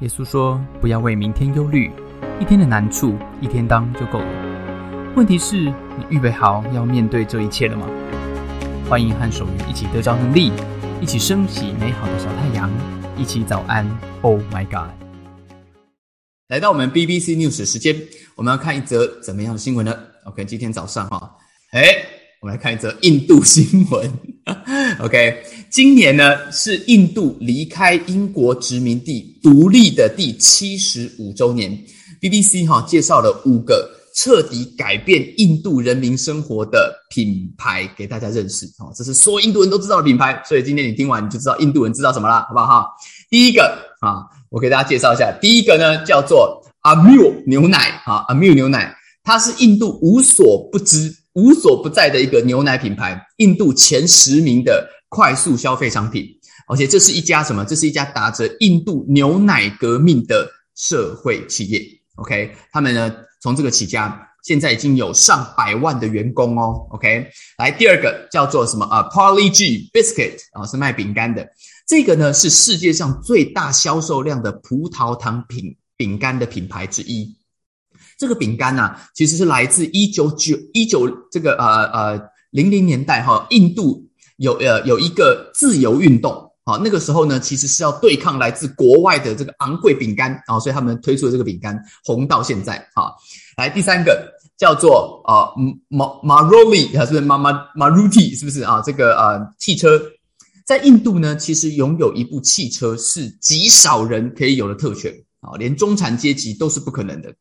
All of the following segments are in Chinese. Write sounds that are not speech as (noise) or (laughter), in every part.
耶稣说：“不要为明天忧虑，一天的难处一天当就够了。问题是，你预备好要面对这一切了吗？”欢迎和守愚一起得着能力，一起升起美好的小太阳，一起早安。Oh my God！来到我们 BBC News 时间，我们要看一则怎么样的新闻呢？OK，今天早上哈，哎，我们来看一则印度新闻。(laughs) OK，今年呢是印度离开英国殖民地独立的第七十五周年。BBC 哈介绍了五个彻底改变印度人民生活的品牌给大家认识。哦，这是所有印度人都知道的品牌，所以今天你听完你就知道印度人知道什么了，好不好？第一个啊，我给大家介绍一下，第一个呢叫做 Amul 牛奶啊，Amul 牛奶，它是印度无所不知。无所不在的一个牛奶品牌，印度前十名的快速消费商品，而且这是一家什么？这是一家打着印度牛奶革命的社会企业。OK，他们呢从这个起家，现在已经有上百万的员工哦。OK，来第二个叫做什么啊？Parley G Biscuit 啊，是卖饼干的。这个呢是世界上最大销售量的葡萄糖品饼干的品牌之一。这个饼干呢，其实是来自一九九一九这个呃呃零零年代哈，印度有呃有一个自由运动啊，那个时候呢，其实是要对抗来自国外的这个昂贵饼干啊，所以他们推出了这个饼干，红到现在啊。来第三个叫做啊马马 Maroli 还是马马 Maruti 是不是啊？这个呃汽车在印度呢，其实拥有一部汽车是极少人可以有的特权。啊，连中产阶级都是不可能的。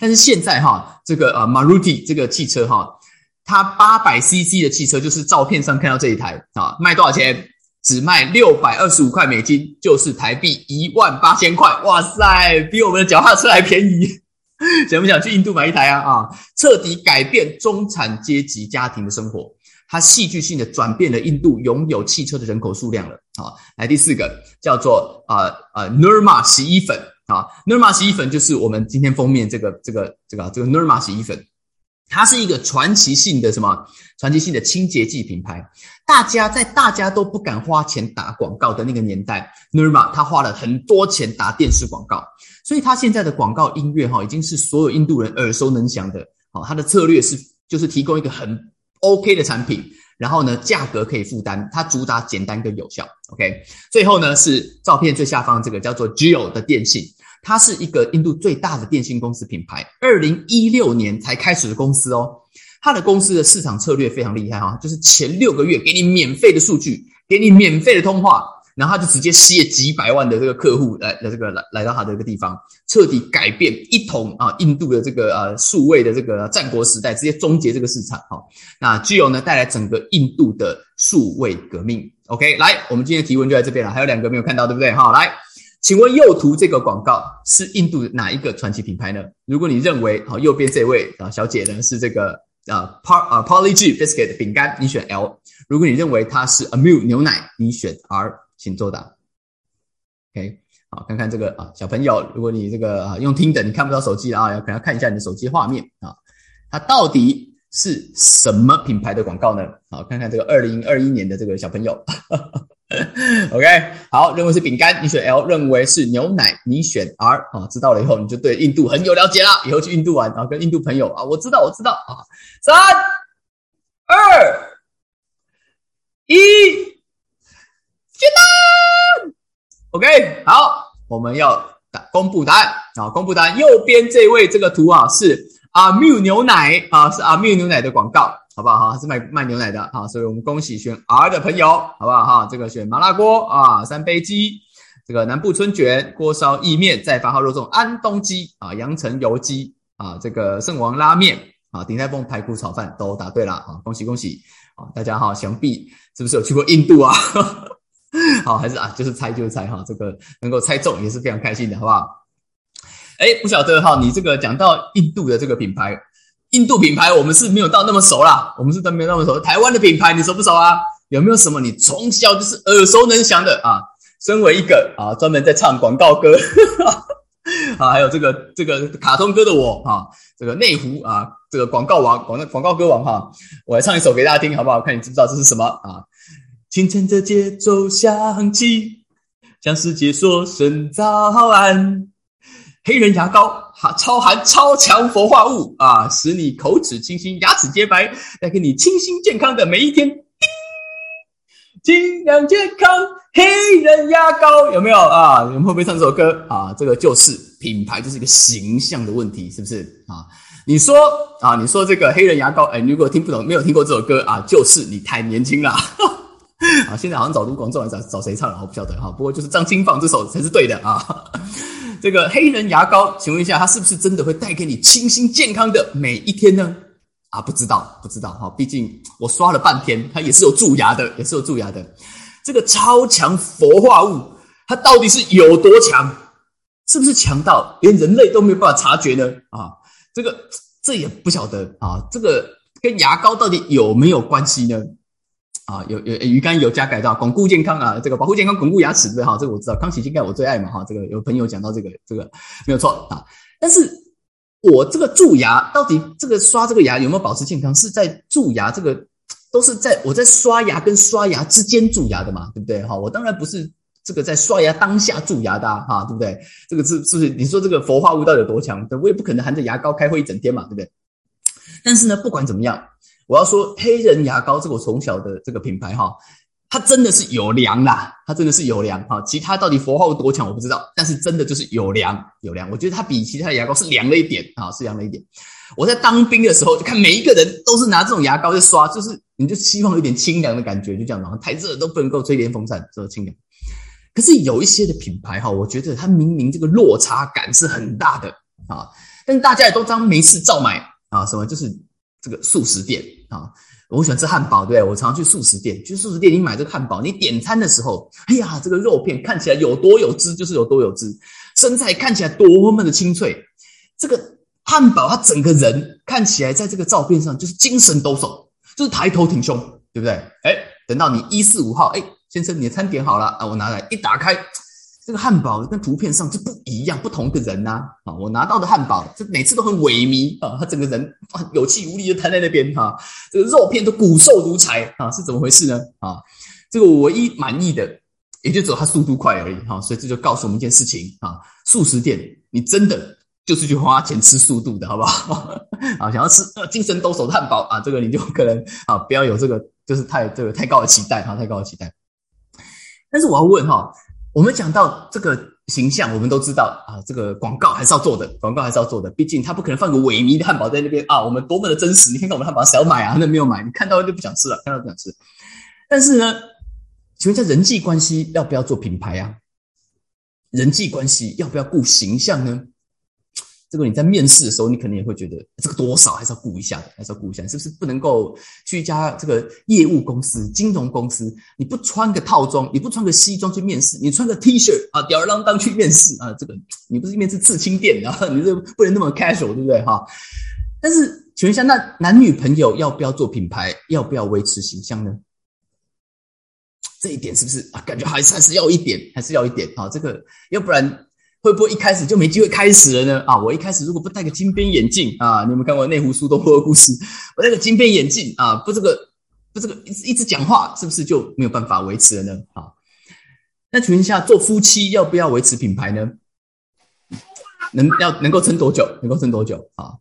但是现在哈，这个呃，Maruti 这个汽车哈，它八百 CC 的汽车就是照片上看到这一台啊，卖多少钱？只卖六百二十五块美金，就是台币一万八千块。哇塞，比我们的脚踏车还便宜。(laughs) 想不想去印度买一台啊？啊，彻底改变中产阶级家庭的生活。它戏剧性的转变了印度拥有汽车的人口数量了。好，来第四个叫做呃呃 Nirma 洗衣粉。啊，Nirma 洗衣粉就是我们今天封面这个这个这个这个 Nirma 洗衣粉，它是一个传奇性的什么？传奇性的清洁剂品牌。大家在大家都不敢花钱打广告的那个年代，Nirma 它花了很多钱打电视广告，所以它现在的广告音乐哈，已经是所有印度人耳熟能详的。好，它的策略是就是提供一个很 OK 的产品。然后呢，价格可以负担，它主打简单跟有效。OK，最后呢是照片最下方这个叫做 Jio 的电信，它是一个印度最大的电信公司品牌，二零一六年才开始的公司哦。它的公司的市场策略非常厉害哈，就是前六个月给你免费的数据，给你免费的通话。然后他就直接吸了几百万的这个客户来来这个来来到他的这个地方，彻底改变一统啊印度的这个呃数位的这个战国时代，直接终结这个市场哈。那具有呢带来整个印度的数位革命。OK，来，我们今天的提问就在这边了，还有两个没有看到，对不对？哈，来，请问右图这个广告是印度哪一个传奇品牌呢？如果你认为好右边这位啊小姐呢是这个啊 Par 啊 Polly G Biscuit 饼干，你选 L；如果你认为它是 Amul 牛奶，你选 R。请作答。OK，好，看看这个啊，小朋友，如果你这个啊用听的，你看不到手机啊，要可能要看一下你的手机画面啊，它到底是什么品牌的广告呢？好，看看这个二零二一年的这个小朋友。(laughs) OK，好，认为是饼干，你选 L；认为是牛奶，你选 R。啊，知道了以后，你就对印度很有了解了。以后去印度玩，然后跟印度朋友啊，我知道，我知道啊，三二一。OK，好，我们要打公布答案啊！公布答案，右边这位这个图啊是阿缪牛奶啊，是阿缪牛奶的广告，好不好？哈，是卖卖牛奶的哈，所以我们恭喜选 R 的朋友，好不好？哈，这个选麻辣锅啊，三杯鸡，这个南部春卷，锅烧意面，再发号肉粽，安东鸡啊，阳城油鸡啊，这个圣王拉面啊，鼎泰丰排骨炒饭都答对了啊！恭喜恭喜啊！大家哈，想必是不是有去过印度啊？(laughs) 好，还是啊，就是猜就是猜哈，这个能够猜中也是非常开心的，好不好？哎，不晓得哈，你这个讲到印度的这个品牌，印度品牌我们是没有到那么熟啦，我们是都没有那么熟。台湾的品牌你熟不熟啊？有没有什么你从小就是耳熟能详的啊？身为一个啊专门在唱广告歌 (laughs) 啊，还有这个这个卡通歌的我啊，这个内湖啊，这个广告王广广告歌王哈，我来唱一首给大家听，好不好？看你知不知道这是什么啊？清晨的节奏响起，向世界说声早安。黑人牙膏哈，超含超强氟化物啊，使你口齿清新，牙齿洁白，带给你清新健康的每一天。尽量健康，黑人牙膏有没有啊？你们会不会唱这首歌啊？这个就是品牌，就是一个形象的问题，是不是啊？你说啊，你说这个黑人牙膏，哎，如果听不懂，没有听过这首歌啊，就是你太年轻了。(laughs) 啊，现在好像找卢广仲来找找谁唱了，我不晓得哈。不过就是张清放这首才是对的啊。这个黑人牙膏，请问一下，它是不是真的会带给你清新健康的每一天呢？啊，不知道，不知道哈。毕竟我刷了半天，它也是有蛀牙的，也是有蛀牙的。这个超强氟化物，它到底是有多强？是不是强到连人类都没有办法察觉呢？啊？这个这也不晓得啊，这个跟牙膏到底有没有关系呢？啊，有有鱼肝有加改造，巩固健康啊，这个保护健康，巩固牙齿对哈，这个我知道，康熙金钙我最爱嘛哈，这个有朋友讲到这个这个没有错啊，但是我这个蛀牙到底这个刷这个牙有没有保持健康？是在蛀牙这个都是在我在刷牙跟刷牙之间蛀牙的嘛，对不对哈？我当然不是。这个在刷牙当下蛀牙的哈，对不对？这个是是不是？你说这个氟化物到底有多强？我也不可能含着牙膏开会一整天嘛，对不对？但是呢，不管怎么样，我要说黑人牙膏这个我从小的这个品牌哈，它真的是有良啦，它真的是有良哈。其他到底佛号多强我不知道，但是真的就是有良有良。我觉得它比其他的牙膏是凉了一点啊，是凉了一点。我在当兵的时候就看每一个人都是拿这种牙膏在刷，就是你就希望有点清凉的感觉，就这样嘛。太热都不能够吹电风扇，这清凉。可是有一些的品牌哈，我觉得它明明这个落差感是很大的啊，但大家也都当没事照买啊，什么就是这个素食店啊，我喜欢吃汉堡，对我常常去素食店，去素食店你买这个汉堡，你点餐的时候，哎呀，这个肉片看起来有多有汁就是有多有汁，生菜看起来多么的清脆，这个汉堡它整个人看起来在这个照片上就是精神抖擞，就是抬头挺胸，对不对？哎，等到你一四五号，哎。先生，你的餐点好了啊！我拿来一打开，这个汉堡跟图片上就不一样，不同的人呐啊！我拿到的汉堡，这每次都很萎靡啊，他整个人啊有气无力的瘫在那边哈，这个肉片都骨瘦如柴啊，是怎么回事呢？啊，这个我唯一满意的也就只有他速度快而已哈，所以这就告诉我们一件事情啊，素食店你真的就是去花钱吃速度的好不好？(laughs) 啊，想要吃精神抖擞的汉堡啊，这个你就可能啊不要有这个就是太这个太高的期待哈，太高的期待。但是我要问哈，我们讲到这个形象，我们都知道啊，这个广告还是要做的，广告还是要做的。毕竟他不可能放个萎靡的汉堡在那边啊，我们多么的真实！你看到我们汉堡谁要买啊？那没有买，你看到就不想吃了，看到不想吃。但是呢，请问在人际关系要不要做品牌啊？人际关系要不要顾形象呢？这个你在面试的时候，你可能也会觉得这个多少还是要顾一下的，还是要顾一下，是不是不能够去一家这个业务公司、金融公司，你不穿个套装，你不穿个西装去面试，你穿个 T 恤啊，吊儿郎当去面试啊，这个你不是面试刺青店的，(laughs) 你这不能那么 casual，对不对哈？但是请问一下，那男女朋友要不要做品牌，要不要维持形象呢？这一点是不是啊？感觉还是还是要一点，还是要一点啊？这个要不然。会不会一开始就没机会开始了呢？啊，我一开始如果不戴个金边眼镜啊，你们看过内湖苏东坡的故事？(laughs) 我戴个金边眼镜啊，不这个不这个一直一直讲话，是不是就没有办法维持了呢？啊，那请问一下，做夫妻要不要维持品牌呢？能要能够撑多久？能够撑多久？啊，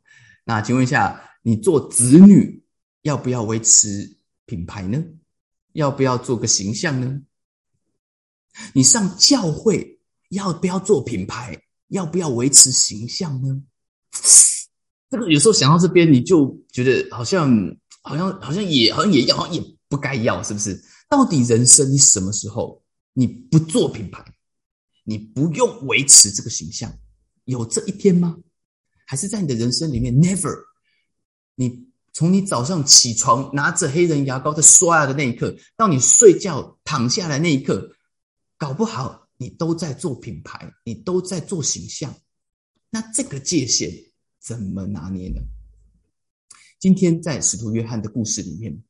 那请问一下，你做子女要不要维持品牌呢？要不要做个形象呢？你上教会？要不要做品牌？要不要维持形象呢？这个有时候想到这边，你就觉得好像好像好像也好像也要，好像也不该要，是不是？到底人生你什么时候你不做品牌，你不用维持这个形象，有这一天吗？还是在你的人生里面，never？你从你早上起床拿着黑人牙膏在刷牙的那一刻，到你睡觉躺下来那一刻，搞不好。你都在做品牌，你都在做形象，那这个界限怎么拿捏呢？今天在使徒约翰的故事里面，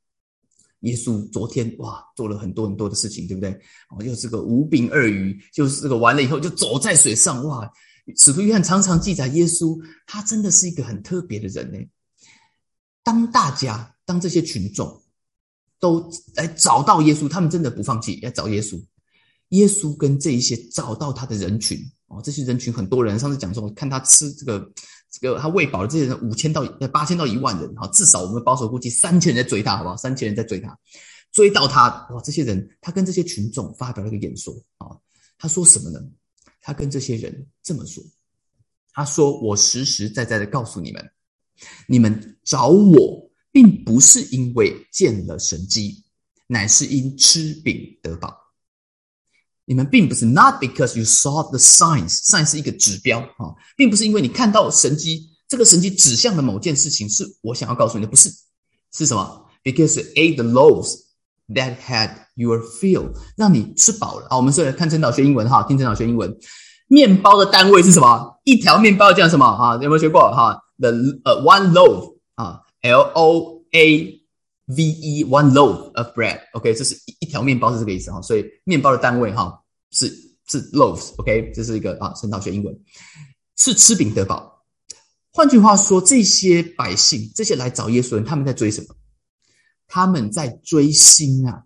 耶稣昨天哇做了很多很多的事情，对不对？哦，又是个五饼二鱼，就是这个完了以后就走在水上哇！使徒约翰常常记载耶稣，他真的是一个很特别的人呢。当大家当这些群众都来找到耶稣，他们真的不放弃，要找耶稣。耶稣跟这一些找到他的人群哦，这些人群很多人，上次讲说看他吃这个这个他喂饱了这些人五千到八千到一万人哈，至少我们保守估计三千人在追他，好不好？三千人在追他，追到他哇！这些人他跟这些群众发表了一个演说啊，他说什么呢？他跟这些人这么说，他说：“我实实在在的告诉你们，你们找我，并不是因为见了神迹，乃是因吃饼得饱。”你们并不是 not because you saw the signs，sign 是一个指标啊，并不是因为你看到神迹，这个神迹指向的某件事情是我想要告诉你的，不是，是什么？Because a the loaves that had your fill，让你吃饱了啊。我们是看陈导学英文哈，听陈导学英文，面包的单位是什么？一条面包叫什么啊？有没有学过哈？The 呃 one loaf 啊，L O A。V E one loaf of bread，OK，这是一一条面包是这个意思哈，所以面包的单位哈是是 loaves，OK，这是一个啊，圣道学英文是吃饼得饱。换句话说，这些百姓，这些来找耶稣人，他们在追什么？他们在追星啊，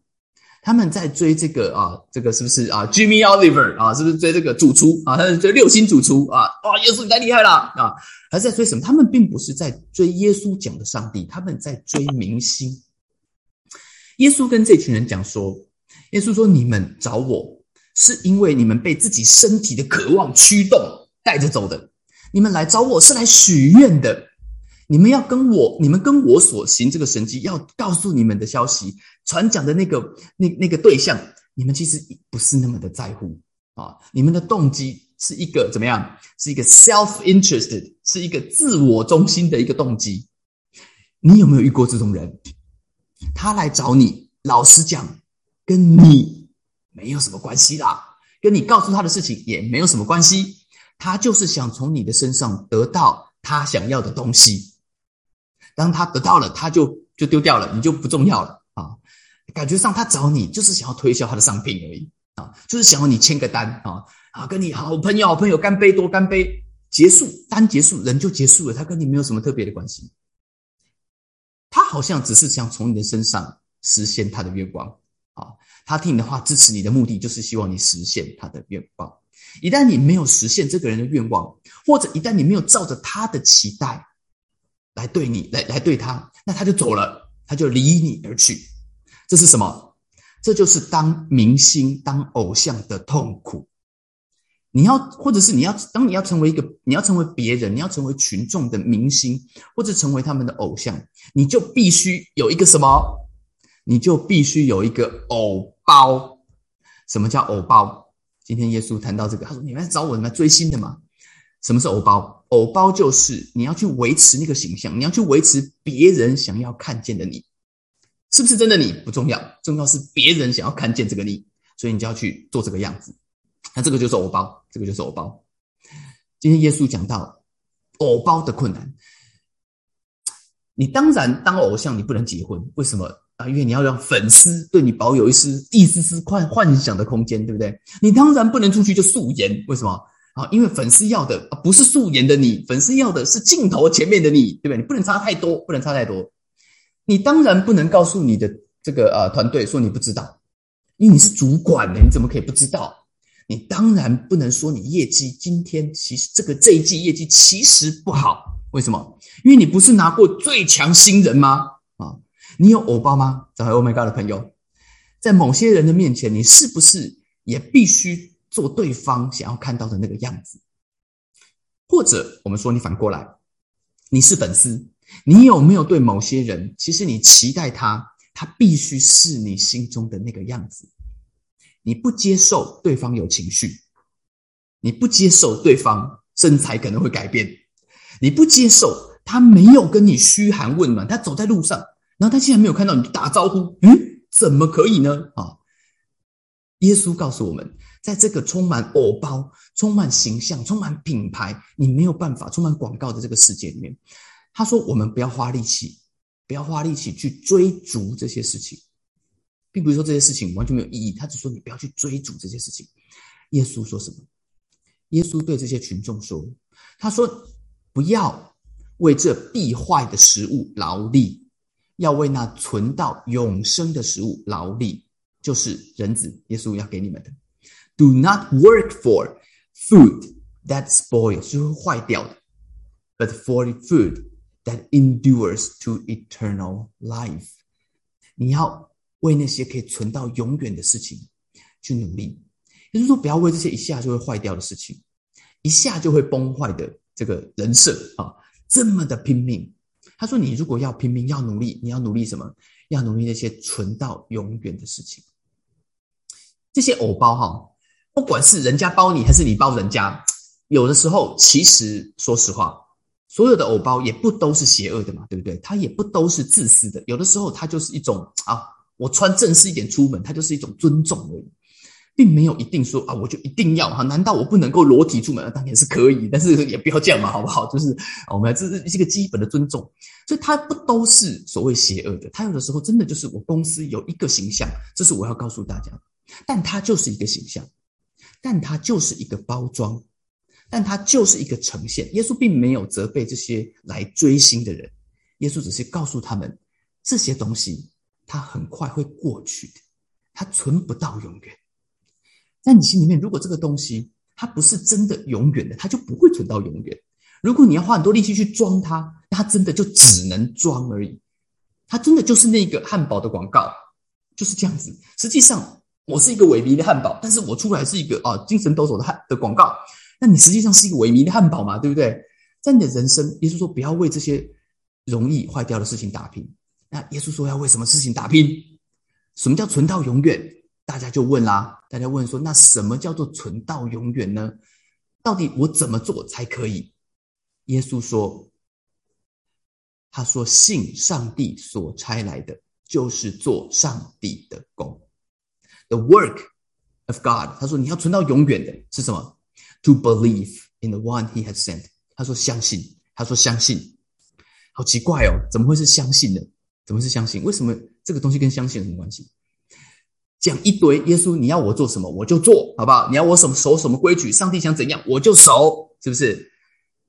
他们在追这个啊，这个是不是啊？Jimmy Oliver 啊，是不是追这个主厨啊？他是追六星主厨啊？哇，耶稣你太厉害了啊！还是在追什么？他们并不是在追耶稣讲的上帝，他们在追明星。耶稣跟这群人讲说：“耶稣说，你们找我是因为你们被自己身体的渴望驱动带着走的。你们来找我是来许愿的。你们要跟我，你们跟我所行这个神迹，要告诉你们的消息，传讲的那个那那个对象，你们其实不是那么的在乎啊。你们的动机是一个怎么样？是一个 self-interested，是一个自我中心的一个动机。你有没有遇过这种人？”他来找你，老实讲，跟你没有什么关系啦，跟你告诉他的事情也没有什么关系。他就是想从你的身上得到他想要的东西。当他得到了，他就就丢掉了，你就不重要了啊。感觉上他找你就是想要推销他的商品而已啊，就是想要你签个单啊啊，跟你好朋友好朋友干杯多干杯，结束单结束人就结束了，他跟你没有什么特别的关系。他好像只是想从你的身上实现他的愿望啊！他听你的话，支持你的目的就是希望你实现他的愿望。一旦你没有实现这个人的愿望，或者一旦你没有照着他的期待来对你来来对他，那他就走了，他就离你而去。这是什么？这就是当明星、当偶像的痛苦。你要，或者是你要，当你要成为一个，你要成为别人，你要成为群众的明星，或者成为他们的偶像，你就必须有一个什么？你就必须有一个偶包。什么叫偶包？今天耶稣谈到这个，他说：“你们来找我，你们追星的嘛？什么是偶包？偶包就是你要去维持那个形象，你要去维持别人想要看见的你，是不是真的你不重要，重要是别人想要看见这个你，所以你就要去做这个样子。”那这个就是偶包，这个就是偶包。今天耶稣讲到偶包的困难，你当然当偶像，你不能结婚，为什么啊？因为你要让粉丝对你保有一丝一丝丝幻幻想的空间，对不对？你当然不能出去就素颜，为什么啊？因为粉丝要的不是素颜的你，粉丝要的是镜头前面的你，对不对？你不能差太多，不能差太多。你当然不能告诉你的这个呃团队说你不知道，因为你是主管的，你怎么可以不知道？你当然不能说你业绩今天其实这个这一季业绩其实不好，为什么？因为你不是拿过最强新人吗？啊，你有欧巴吗？在 Oh my God 的朋友，在某些人的面前，你是不是也必须做对方想要看到的那个样子？或者我们说你反过来，你是粉丝，你有没有对某些人，其实你期待他，他必须是你心中的那个样子？你不接受对方有情绪，你不接受对方身材可能会改变，你不接受他没有跟你嘘寒问暖，他走在路上，然后他竟然没有看到你打招呼，嗯，怎么可以呢？啊！耶稣告诉我们，在这个充满偶包、充满形象、充满品牌，你没有办法充满广告的这个世界里面，他说：我们不要花力气，不要花力气去追逐这些事情。并不是说这些事情完全没有意义，他只说你不要去追逐这些事情。耶稣说什么？耶稣对这些群众说：“他说不要为这必坏的食物劳力，要为那存到永生的食物劳力，就是人子。耶稣要给你们的。Do not work for food that spoils，就会坏掉的，but for the food that endures to eternal life。你要为那些可以存到永远的事情去努力，也就是说，不要为这些一下就会坏掉的事情，一下就会崩坏的这个人设啊，这么的拼命。他说：“你如果要拼命，要努力，你要努力什么？要努力那些存到永远的事情。这些偶包哈。”不管是人家包你还是你包人家，有的时候其实说实话，所有的偶包也不都是邪恶的嘛，对不对？它也不都是自私的，有的时候它就是一种啊，我穿正式一点出门，它就是一种尊重而已，并没有一定说啊，我就一定要哈？难道我不能够裸体出门？当然是可以，但是也不要这样嘛，好不好？就是我们这是一个基本的尊重，所以它不都是所谓邪恶的，它有的时候真的就是我公司有一个形象，这是我要告诉大家，但它就是一个形象。但它就是一个包装，但它就是一个呈现。耶稣并没有责备这些来追星的人，耶稣只是告诉他们，这些东西它很快会过去的，它存不到永远。在你心里面，如果这个东西它不是真的永远的，它就不会存到永远。如果你要花很多力气去装它，它真的就只能装而已。它真的就是那个汉堡的广告，就是这样子。实际上。我是一个萎靡的汉堡，但是我出来是一个啊精神抖擞的汉的广告。那你实际上是一个萎靡的汉堡嘛，对不对？在你的人生，耶稣说不要为这些容易坏掉的事情打拼。那耶稣说要为什么事情打拼？什么叫存到永远？大家就问啦，大家问说，那什么叫做存到永远呢？到底我怎么做才可以？耶稣说，他说信上帝所差来的，就是做上帝的工。The work of God，他说你要存到永远的是什么？To believe in the one He has sent。他说相信，他说相信，好奇怪哦，怎么会是相信呢？怎么是相信？为什么这个东西跟相信有什么关系？讲一堆，耶稣你要我做什么我就做，好不好？你要我什么守什么规矩，上帝想怎样我就守，是不是？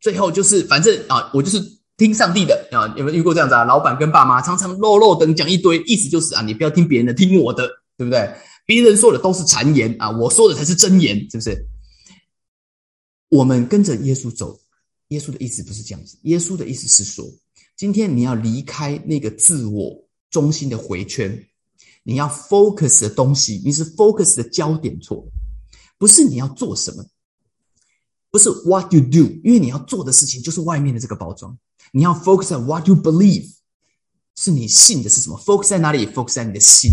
最后就是反正啊，我就是听上帝的啊。有没有遇过这样子啊？老板跟爸妈常常啰啰等讲一堆，意思就是啊，你不要听别人的，听我的，对不对？别人说的都是谗言啊，我说的才是真言，是不是？我们跟着耶稣走，耶稣的意思不是这样子。耶稣的意思是说，今天你要离开那个自我中心的回圈，你要 focus 的东西，你是 focus 的焦点错，不是你要做什么，不是 what you do，因为你要做的事情就是外面的这个包装。你要 focus on what you believe，是你信的是什么？focus 在哪里？focus 在你的心。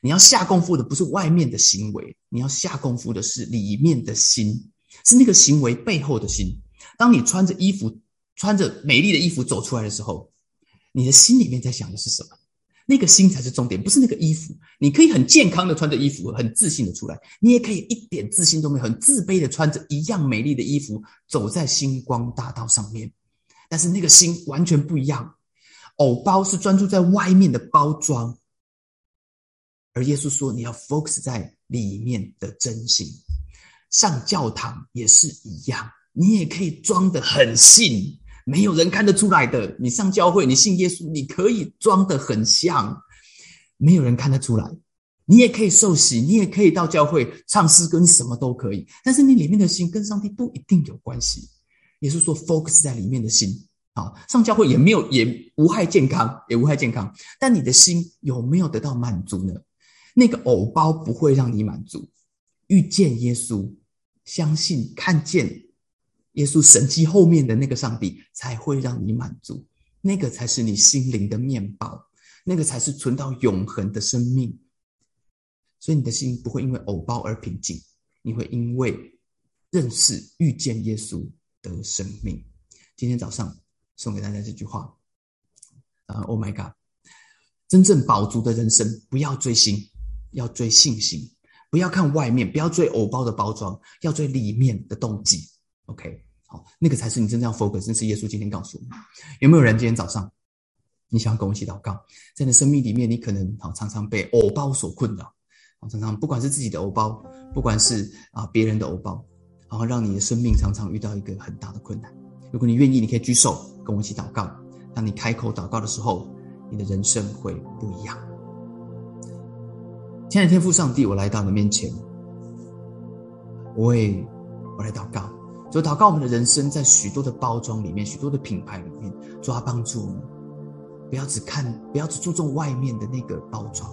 你要下功夫的不是外面的行为，你要下功夫的是里面的心，是那个行为背后的心。当你穿着衣服，穿着美丽的衣服走出来的时候，你的心里面在想的是什么？那个心才是重点，不是那个衣服。你可以很健康的穿着衣服，很自信的出来，你也可以一点自信都没有，很自卑的穿着一样美丽的衣服走在星光大道上面。但是那个心完全不一样。藕包是专注在外面的包装。而耶稣说：“你要 focus 在里面的真心。上教堂也是一样，你也可以装的很信，没有人看得出来的。你上教会，你信耶稣，你可以装的很像，没有人看得出来。你也可以受洗，你也可以到教会唱诗歌，你什么都可以。但是你里面的心跟上帝不一定有关系。耶稣说：focus 在里面的心啊，上教会也没有，也无害健康，也无害健康。但你的心有没有得到满足呢？”那个藕包不会让你满足，遇见耶稣，相信看见耶稣神迹后面的那个上帝，才会让你满足。那个才是你心灵的面包，那个才是存到永恒的生命。所以你的心不会因为藕包而平静，你会因为认识遇见耶稣得生命。今天早上送给大家这句话啊，Oh my God！真正饱足的人生，不要追星。要追信心，不要看外面，不要追藕包的包装，要追里面的动机。OK，好，那个才是你真正要 focus。这是耶稣今天告诉我们。有没有人今天早上，你想要跟我一起祷告？在你的生命里面，你可能好常常被藕包所困扰，常常不管是自己的藕包，不管是啊别人的藕包，然后让你的生命常常遇到一个很大的困难。如果你愿意，你可以举手跟我一起祷告。当你开口祷告的时候，你的人生会不一样。亲爱的天父上帝，我来到你面前，我为我来祷告，就祷告我们的人生在许多的包装里面，许多的品牌里面，主要帮助我们，不要只看，不要只注重外面的那个包装，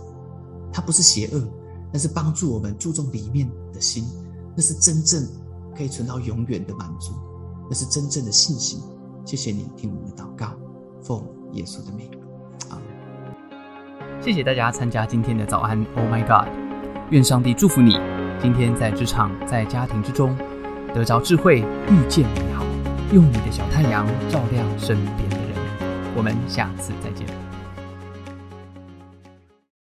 它不是邪恶，但是帮助我们注重里面的心，那是真正可以存到永远的满足，那是真正的信心。谢谢你听我们的祷告，奉耶稣的名，阿门。谢谢大家参加今天的早安，Oh my God！愿上帝祝福你，今天在职场、在家庭之中得着智慧，遇见美好，用你的小太阳照亮身边的人。我们下次再见。